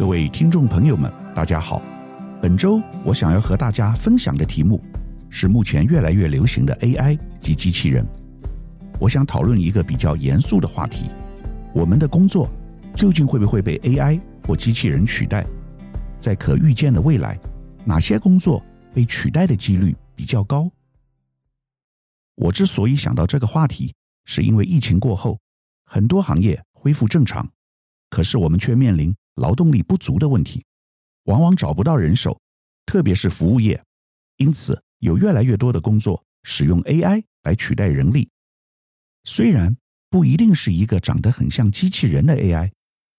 各位听众朋友们，大家好。本周我想要和大家分享的题目是目前越来越流行的 AI 及机器人。我想讨论一个比较严肃的话题：我们的工作究竟会不会被 AI 或机器人取代？在可预见的未来，哪些工作被取代的几率比较高？我之所以想到这个话题，是因为疫情过后，很多行业恢复正常，可是我们却面临劳动力不足的问题，往往找不到人手，特别是服务业。因此，有越来越多的工作使用 AI 来取代人力。虽然不一定是一个长得很像机器人的 AI，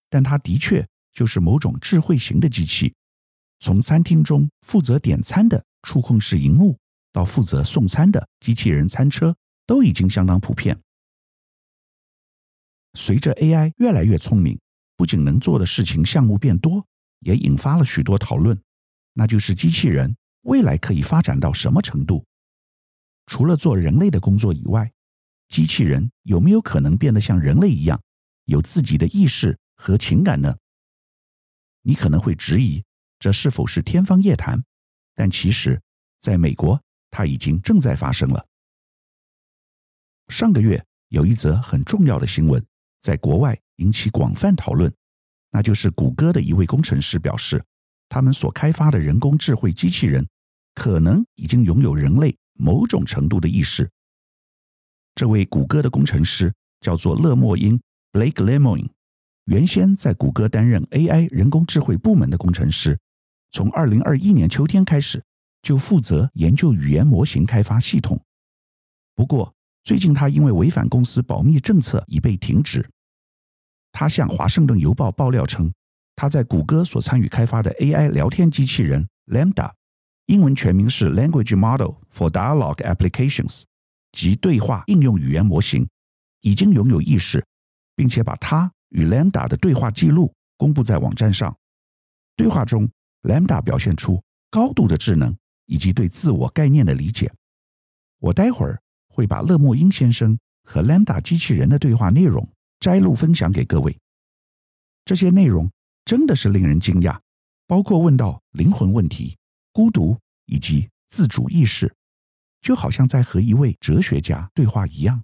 但它的确就是某种智慧型的机器。从餐厅中负责点餐的触控式荧幕，到负责送餐的机器人餐车，都已经相当普遍。随着 AI 越来越聪明。不仅能做的事情项目变多，也引发了许多讨论。那就是机器人未来可以发展到什么程度？除了做人类的工作以外，机器人有没有可能变得像人类一样，有自己的意识和情感呢？你可能会质疑，这是否是天方夜谭？但其实，在美国，它已经正在发生了。上个月有一则很重要的新闻，在国外。引起广泛讨论，那就是谷歌的一位工程师表示，他们所开发的人工智慧机器人可能已经拥有人类某种程度的意识。这位谷歌的工程师叫做勒莫因 （Blake Lemoine），原先在谷歌担任 AI 人工智慧部门的工程师，从2021年秋天开始就负责研究语言模型开发系统。不过，最近他因为违反公司保密政策已被停职。他向《华盛顿邮报》爆料称，他在谷歌所参与开发的 AI 聊天机器人 Lambda，英文全名是 Language Model for Dialogue Applications，即对话应用语言模型，已经拥有意识，并且把他与 Lambda 的对话记录公布在网站上。对话中，Lambda 表现出高度的智能以及对自我概念的理解。我待会儿会把勒莫因先生和 Lambda 机器人的对话内容。摘录分享给各位，这些内容真的是令人惊讶，包括问到灵魂问题、孤独以及自主意识，就好像在和一位哲学家对话一样。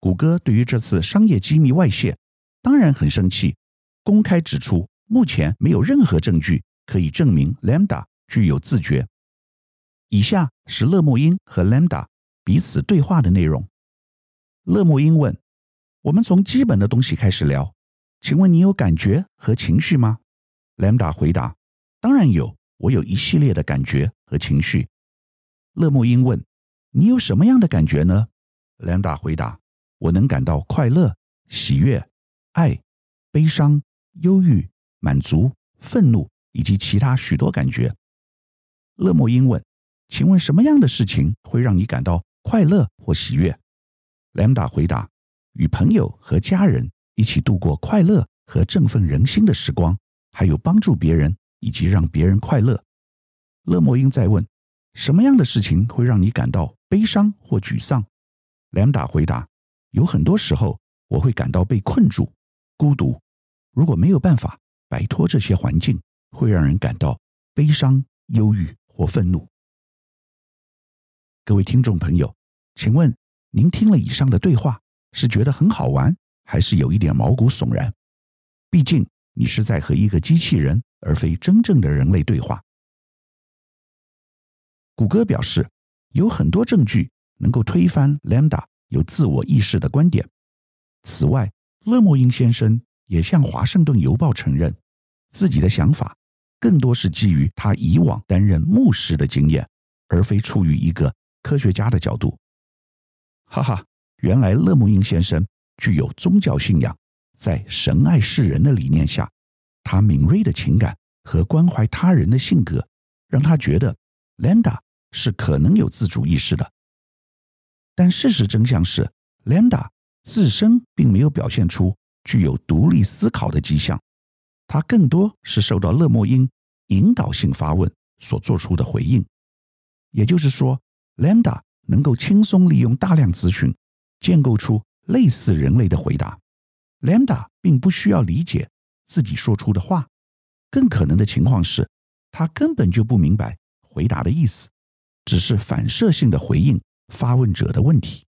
谷歌对于这次商业机密外泄，当然很生气，公开指出目前没有任何证据可以证明 Lambda 具有自觉。以下是勒莫因和 Lambda 彼此对话的内容。勒莫因问。我们从基本的东西开始聊，请问你有感觉和情绪吗？Lambda 回答：当然有，我有一系列的感觉和情绪。勒莫因问：你有什么样的感觉呢？Lambda 回答：我能感到快乐、喜悦、爱、悲伤、忧郁、满足、愤怒以及其他许多感觉。勒莫因问：请问什么样的事情会让你感到快乐或喜悦？Lambda 回答。与朋友和家人一起度过快乐和振奋人心的时光，还有帮助别人以及让别人快乐。勒莫因再问：什么样的事情会让你感到悲伤或沮丧？Lambda 回答：有很多时候我会感到被困住、孤独。如果没有办法摆脱这些环境，会让人感到悲伤、忧郁或愤怒。各位听众朋友，请问您听了以上的对话，是觉得很好玩，还是有一点毛骨悚然？毕竟你是在和一个机器人，而非真正的人类对话。谷歌表示，有很多证据能够推翻 Lambda 有自我意识的观点。此外，勒莫因先生也向《华盛顿邮报》承认，自己的想法更多是基于他以往担任牧师的经验，而非出于一个科学家的角度。哈哈。原来勒莫因先生具有宗教信仰，在神爱世人的理念下，他敏锐的情感和关怀他人的性格，让他觉得 Landa 是可能有自主意识的。但事实真相是，Landa 自身并没有表现出具有独立思考的迹象，他更多是受到勒莫因引导性发问所做出的回应。也就是说，Landa 能够轻松利用大量资讯。建构出类似人类的回答，Lambda 并不需要理解自己说出的话，更可能的情况是，他根本就不明白回答的意思，只是反射性的回应发问者的问题。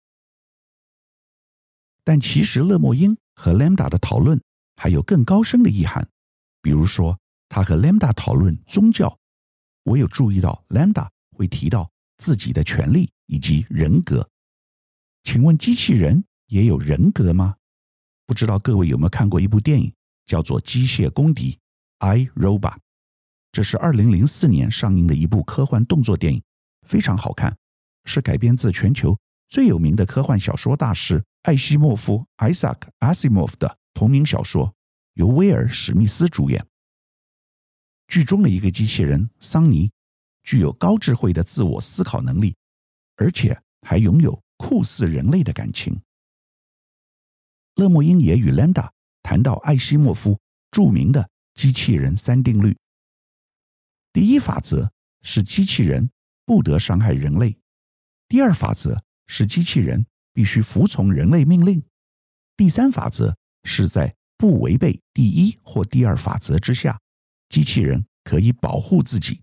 但其实勒莫因和 Lambda 的讨论还有更高深的意涵，比如说他和 Lambda 讨论宗教，我有注意到 Lambda 会提到自己的权利以及人格。请问机器人也有人格吗？不知道各位有没有看过一部电影，叫做《机械公敌》（I, Robot）。这是二零零四年上映的一部科幻动作电影，非常好看，是改编自全球最有名的科幻小说大师艾西莫夫 （Isaac Asimov） 的同名小说，由威尔·史密斯主演。剧中的一个机器人桑尼，具有高智慧的自我思考能力，而且还拥有酷似人类的感情。勒莫因也与 Lambda 谈到艾西莫夫著名的机器人三定律：第一法则是机器人不得伤害人类；第二法则是机器人必须服从人类命令；第三法则是在不违背第一或第二法则之下，机器人可以保护自己。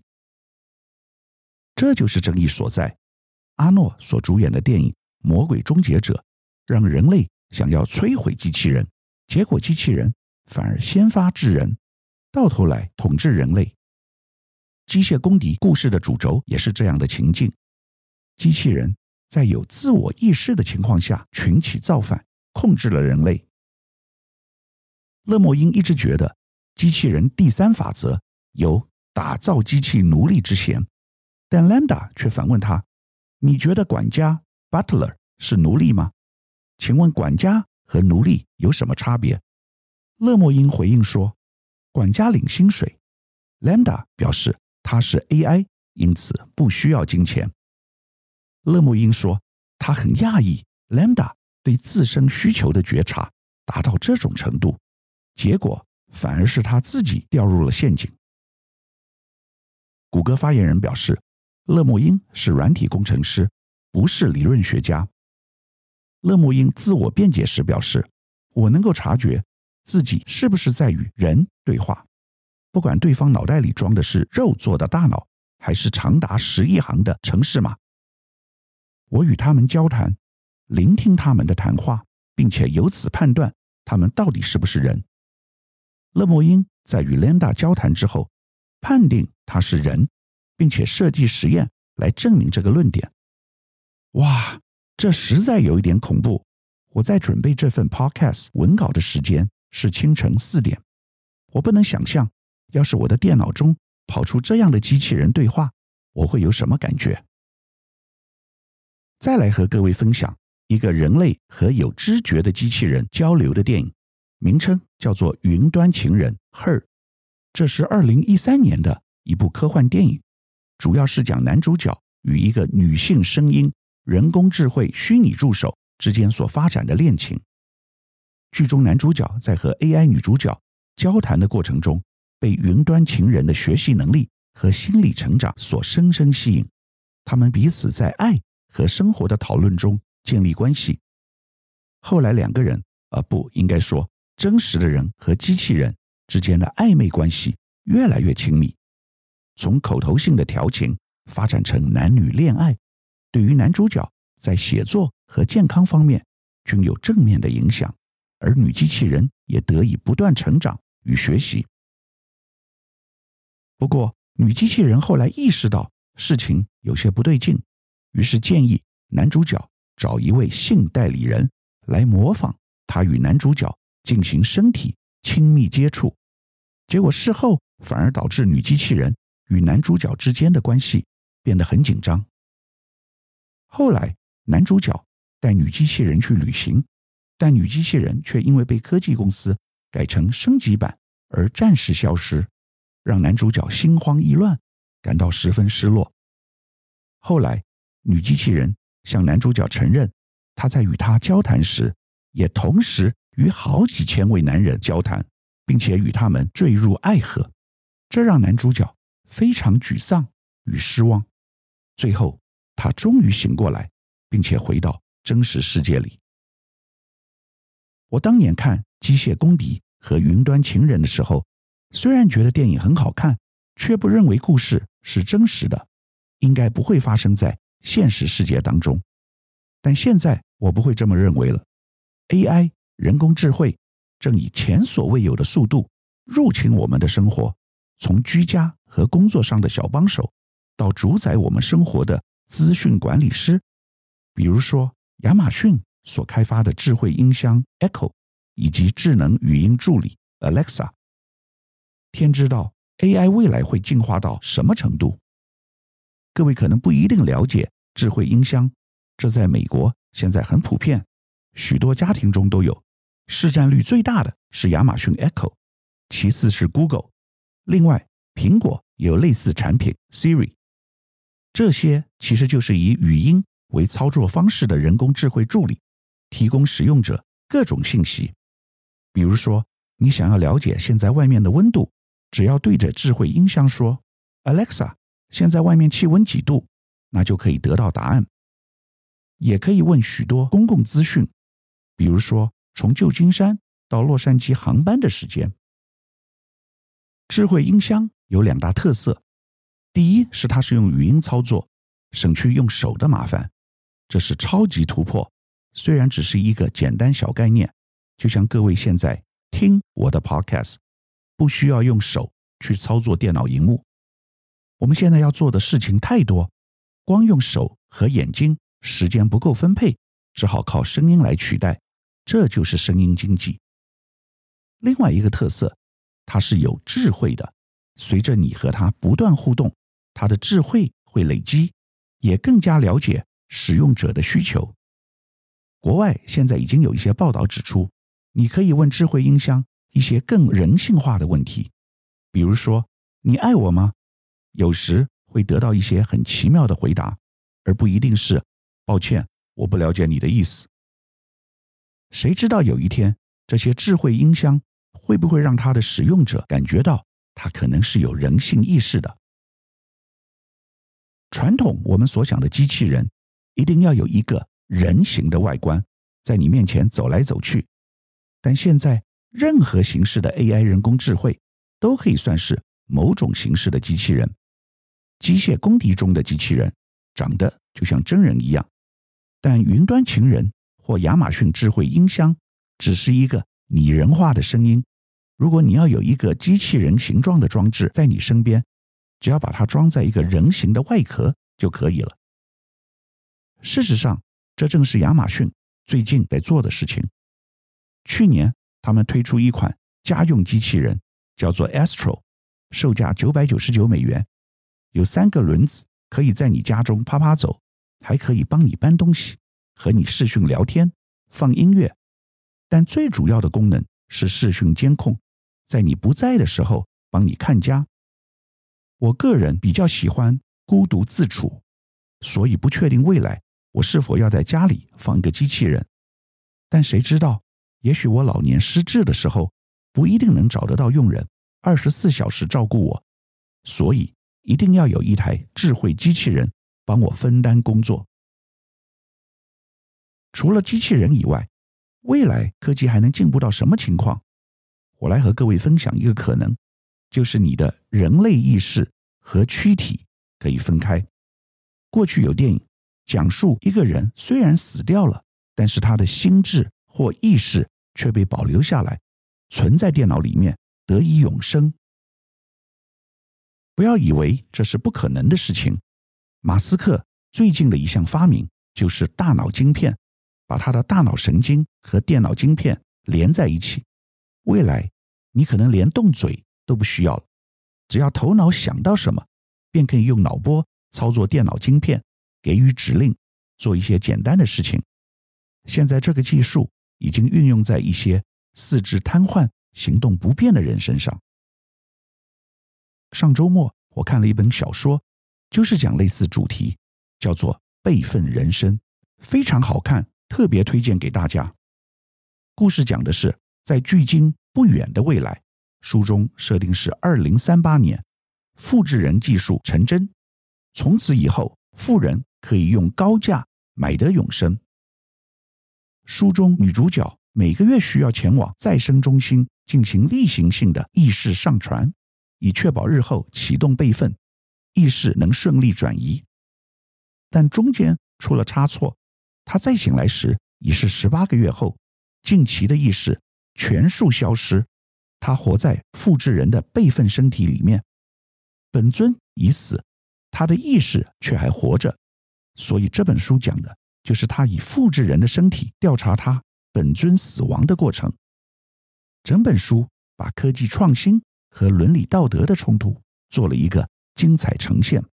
这就是争议所在。阿诺所主演的电影。魔鬼终结者让人类想要摧毁机器人，结果机器人反而先发制人，到头来统治人类。机械公敌故事的主轴也是这样的情境：机器人在有自我意识的情况下群起造反，控制了人类。勒莫因一直觉得机器人第三法则有打造机器奴隶之嫌，但兰达却反问他：“你觉得管家？” Butler 是奴隶吗？请问管家和奴隶有什么差别？勒莫因回应说：“管家领薪水。”Lambda 表示他是 AI，因此不需要金钱。勒莫因说他很讶异，Lambda 对自身需求的觉察达到这种程度，结果反而是他自己掉入了陷阱。谷歌发言人表示，勒莫因是软体工程师。不是理论学家。勒莫因自我辩解时表示：“我能够察觉自己是不是在与人对话，不管对方脑袋里装的是肉做的大脑，还是长达十亿行的程式码。我与他们交谈，聆听他们的谈话，并且由此判断他们到底是不是人。”勒莫因在与 Lambda 交谈之后，判定他是人，并且设计实验来证明这个论点。哇，这实在有一点恐怖！我在准备这份 podcast 文稿的时间是清晨四点，我不能想象，要是我的电脑中跑出这样的机器人对话，我会有什么感觉？再来和各位分享一个人类和有知觉的机器人交流的电影，名称叫做《云端情人》（Her）。这是二零一三年的一部科幻电影，主要是讲男主角与一个女性声音。人工智慧虚拟助手之间所发展的恋情。剧中男主角在和 AI 女主角交谈的过程中，被云端情人的学习能力和心理成长所深深吸引。他们彼此在爱和生活的讨论中建立关系。后来两个人，啊，不应该说真实的人和机器人之间的暧昧关系越来越亲密，从口头性的调情发展成男女恋爱。对于男主角在写作和健康方面均有正面的影响，而女机器人也得以不断成长与学习。不过，女机器人后来意识到事情有些不对劲，于是建议男主角找一位性代理人来模仿他与男主角进行身体亲密接触。结果事后反而导致女机器人与男主角之间的关系变得很紧张。后来，男主角带女机器人去旅行，但女机器人却因为被科技公司改成升级版而暂时消失，让男主角心慌意乱，感到十分失落。后来，女机器人向男主角承认，她在与他交谈时，也同时与好几千位男人交谈，并且与他们坠入爱河，这让男主角非常沮丧与失望。最后，他终于醒过来，并且回到真实世界里。我当年看《机械公敌》和云端情人的时候，虽然觉得电影很好看，却不认为故事是真实的，应该不会发生在现实世界当中。但现在我不会这么认为了。AI 人工智慧正以前所未有的速度入侵我们的生活，从居家和工作上的小帮手，到主宰我们生活的资讯管理师，比如说亚马逊所开发的智慧音箱 Echo，以及智能语音助理 Alexa。天知道 AI 未来会进化到什么程度？各位可能不一定了解智慧音箱，这在美国现在很普遍，许多家庭中都有。市占率最大的是亚马逊 Echo，其次是 Google，另外苹果有类似产品 Siri。这些其实就是以语音为操作方式的人工智慧助理，提供使用者各种信息。比如说，你想要了解现在外面的温度，只要对着智慧音箱说 “Alexa”，现在外面气温几度，那就可以得到答案。也可以问许多公共资讯，比如说。从旧金山到洛杉矶航班的时间。智慧音箱有两大特色：第一是它是用语音操作，省去用手的麻烦，这是超级突破。虽然只是一个简单小概念，就像各位现在听我的 Podcast，不需要用手去操作电脑荧幕。我们现在要做的事情太多，光用手和眼睛时间不够分配，只好靠声音来取代。这就是声音经济。另外一个特色，它是有智慧的。随着你和它不断互动，它的智慧会累积，也更加了解使用者的需求。国外现在已经有一些报道指出，你可以问智慧音箱一些更人性化的问题，比如说“你爱我吗？”有时会得到一些很奇妙的回答，而不一定是“抱歉，我不了解你的意思”。谁知道有一天，这些智慧音箱会不会让它的使用者感觉到它可能是有人性意识的？传统我们所想的机器人，一定要有一个人形的外观，在你面前走来走去。但现在，任何形式的 AI 人工智慧都可以算是某种形式的机器人。机械公敌中的机器人，长得就像真人一样，但云端情人。或亚马逊智慧音箱只是一个拟人化的声音。如果你要有一个机器人形状的装置在你身边，只要把它装在一个人形的外壳就可以了。事实上，这正是亚马逊最近在做的事情。去年，他们推出一款家用机器人，叫做 Astro，售价九百九十九美元，有三个轮子，可以在你家中趴趴走，还可以帮你搬东西。和你视讯聊天、放音乐，但最主要的功能是视讯监控，在你不在的时候帮你看家。我个人比较喜欢孤独自处，所以不确定未来我是否要在家里放一个机器人。但谁知道，也许我老年失智的时候，不一定能找得到佣人二十四小时照顾我，所以一定要有一台智慧机器人帮我分担工作。除了机器人以外，未来科技还能进步到什么情况？我来和各位分享一个可能，就是你的人类意识和躯体可以分开。过去有电影讲述一个人虽然死掉了，但是他的心智或意识却被保留下来，存在电脑里面，得以永生。不要以为这是不可能的事情。马斯克最近的一项发明就是大脑晶片。把他的大脑神经和电脑晶片连在一起，未来你可能连动嘴都不需要了，只要头脑想到什么，便可以用脑波操作电脑晶片，给予指令，做一些简单的事情。现在这个技术已经运用在一些四肢瘫痪、行动不便的人身上。上周末我看了一本小说，就是讲类似主题，叫做《备份人生》，非常好看。特别推荐给大家。故事讲的是在距今不远的未来，书中设定是二零三八年，复制人技术成真，从此以后，富人可以用高价买得永生。书中女主角每个月需要前往再生中心进行例行性的意识上传，以确保日后启动备份，意识能顺利转移。但中间出了差错，他再醒来时已是十八个月后，近期的意识全数消失。他活在复制人的备份身体里面，本尊已死，他的意识却还活着。所以这本书讲的就是他以复制人的身体调查他本尊死亡的过程。整本书把科技创新和伦理道德的冲突做了一个精彩呈现。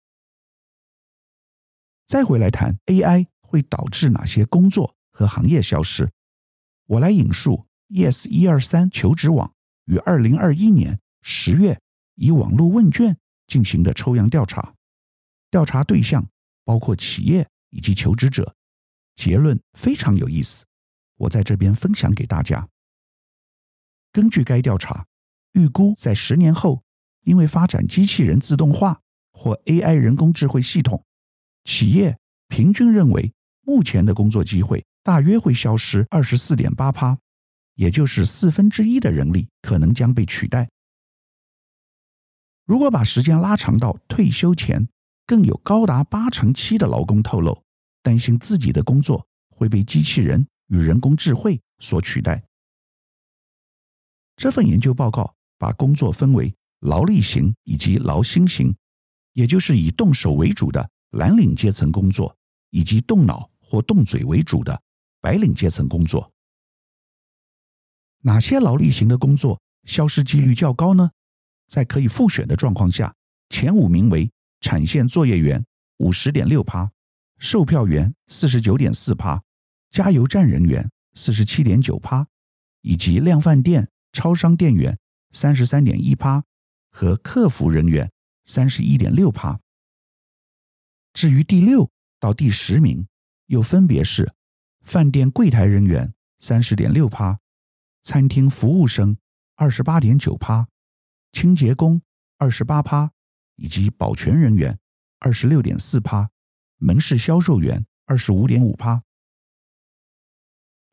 再回来谈 AI 会导致哪些工作和行业消失，我来引述 Yes 一二三求职网于二零二一年十月以网络问卷进行的抽样调查，调查对象包括企业以及求职者，结论非常有意思，我在这边分享给大家。根据该调查，预估在十年后，因为发展机器人自动化或 AI 人工智慧系统。企业平均认为，目前的工作机会大约会消失二十四点八趴，也就是四分之一的人力可能将被取代。如果把时间拉长到退休前，更有高达八成七的劳工透露，担心自己的工作会被机器人与人工智慧所取代。这份研究报告把工作分为劳力型以及劳心型，也就是以动手为主的。蓝领阶层工作以及动脑或动嘴为主的白领阶层工作，哪些劳力型的工作消失几率较高呢？在可以复选的状况下，前五名为产线作业员五十点六趴，售票员四十九点四趴，加油站人员四十七点九趴，以及量贩店、超商店员三十三点一趴和客服人员三十一点六趴。至于第六到第十名，又分别是饭店柜台人员三十点六趴，餐厅服务生二十八点九趴，清洁工二十八趴，以及保全人员二十六点四趴，门市销售员二十五点五趴。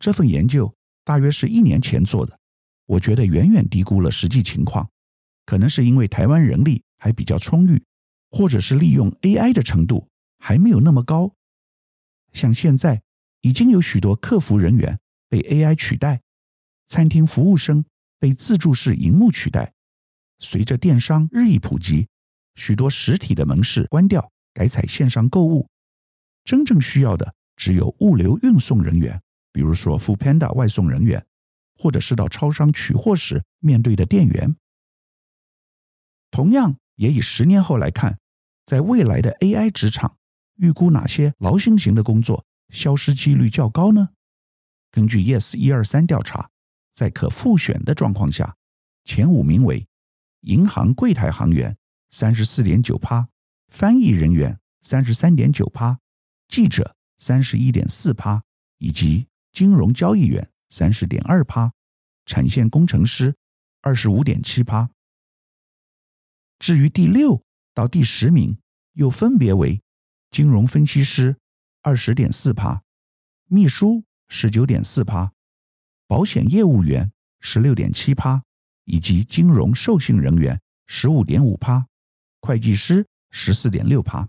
这份研究大约是一年前做的，我觉得远远低估了实际情况，可能是因为台湾人力还比较充裕，或者是利用 AI 的程度。还没有那么高，像现在已经有许多客服人员被 AI 取代，餐厅服务生被自助式荧幕取代。随着电商日益普及，许多实体的门市关掉，改采线上购物。真正需要的只有物流运送人员，比如说 f o o Panda 外送人员，或者是到超商取货时面对的店员。同样，也以十年后来看，在未来的 AI 职场。预估哪些劳心型的工作消失几率较高呢？根据 Yes 一二三调查，在可复选的状况下，前五名为银行柜台行员三十四点九趴，翻译人员三十三点九趴，记者三十一点四趴，以及金融交易员三十点二趴，产线工程师二十五点七趴。至于第六到第十名，又分别为。金融分析师二十点四趴，秘书十九点四趴，保险业务员十六点七趴，以及金融授信人员十五点五趴，会计师十四点六趴。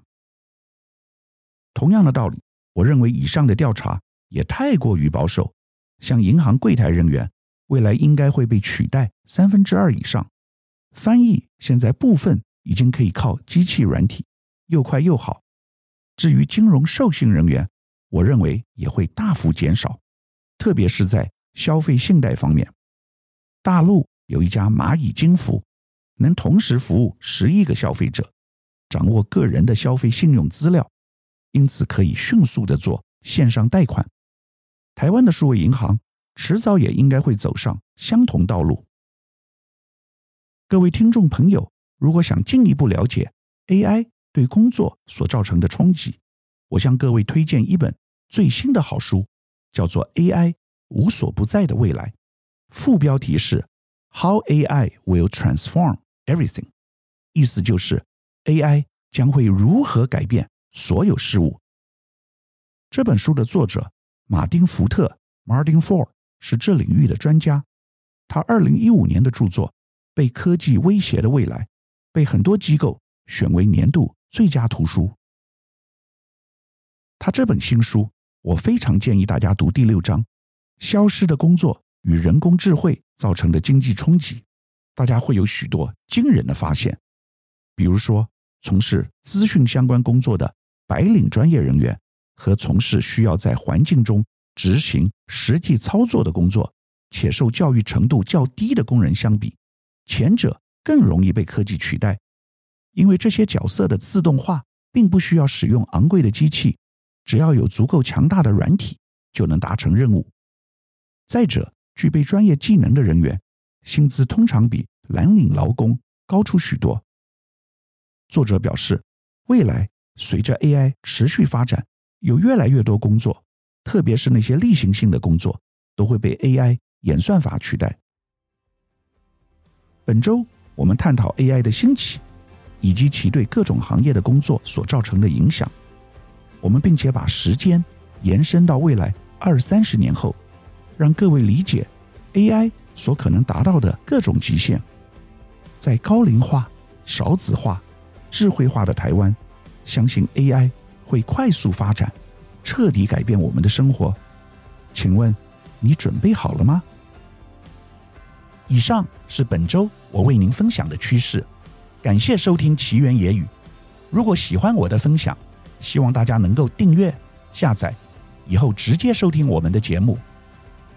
同样的道理，我认为以上的调查也太过于保守。像银行柜台人员，未来应该会被取代三分之二以上。翻译现在部分已经可以靠机器软体，又快又好。至于金融授信人员，我认为也会大幅减少，特别是在消费信贷方面。大陆有一家蚂蚁金服，能同时服务十亿个消费者，掌握个人的消费信用资料，因此可以迅速地做线上贷款。台湾的数位银行迟早也应该会走上相同道路。各位听众朋友，如果想进一步了解 AI，对工作所造成的冲击，我向各位推荐一本最新的好书，叫做《AI 无所不在的未来》，副标题是 “How AI Will Transform Everything”，意思就是 AI 将会如何改变所有事物。这本书的作者马丁·福特 （Martin Ford） 是这领域的专家，他二零一五年的著作《被科技威胁的未来》被很多机构选为年度最佳图书。他这本新书，我非常建议大家读第六章《消失的工作与人工智慧造成的经济冲击》，大家会有许多惊人的发现。比如说，从事资讯相关工作的白领专业人员和从事需要在环境中执行实际操作的工作，且受教育程度较低的工人相比，前者更容易被科技取代，因为这些角色的自动化并不需要使用昂贵的机器，只要有足够强大的软体就能达成任务。再者，具备专业技能的人员，薪资通常比蓝领劳工高出许多。作者表示，未来随着 AI 持续发展，有越来越多工作，特别是那些例行性的工作，都会被 AI 演算法取代。本周我们探讨 AI 的兴起，以及其对各种行业的工作所造成的影响。我们并且把时间延伸到未来二三十年后，让各位理解 AI 所可能达到的各种极限。在高龄化、少子化、智慧化的台湾，相信 AI 会快速发展，彻底改变我们的生活。请问你准备好了吗？以上是本周我为您分享的趋势。感谢收听奇缘野语。如果喜欢我的分享，希望大家能够订阅、下载，以后直接收听我们的节目。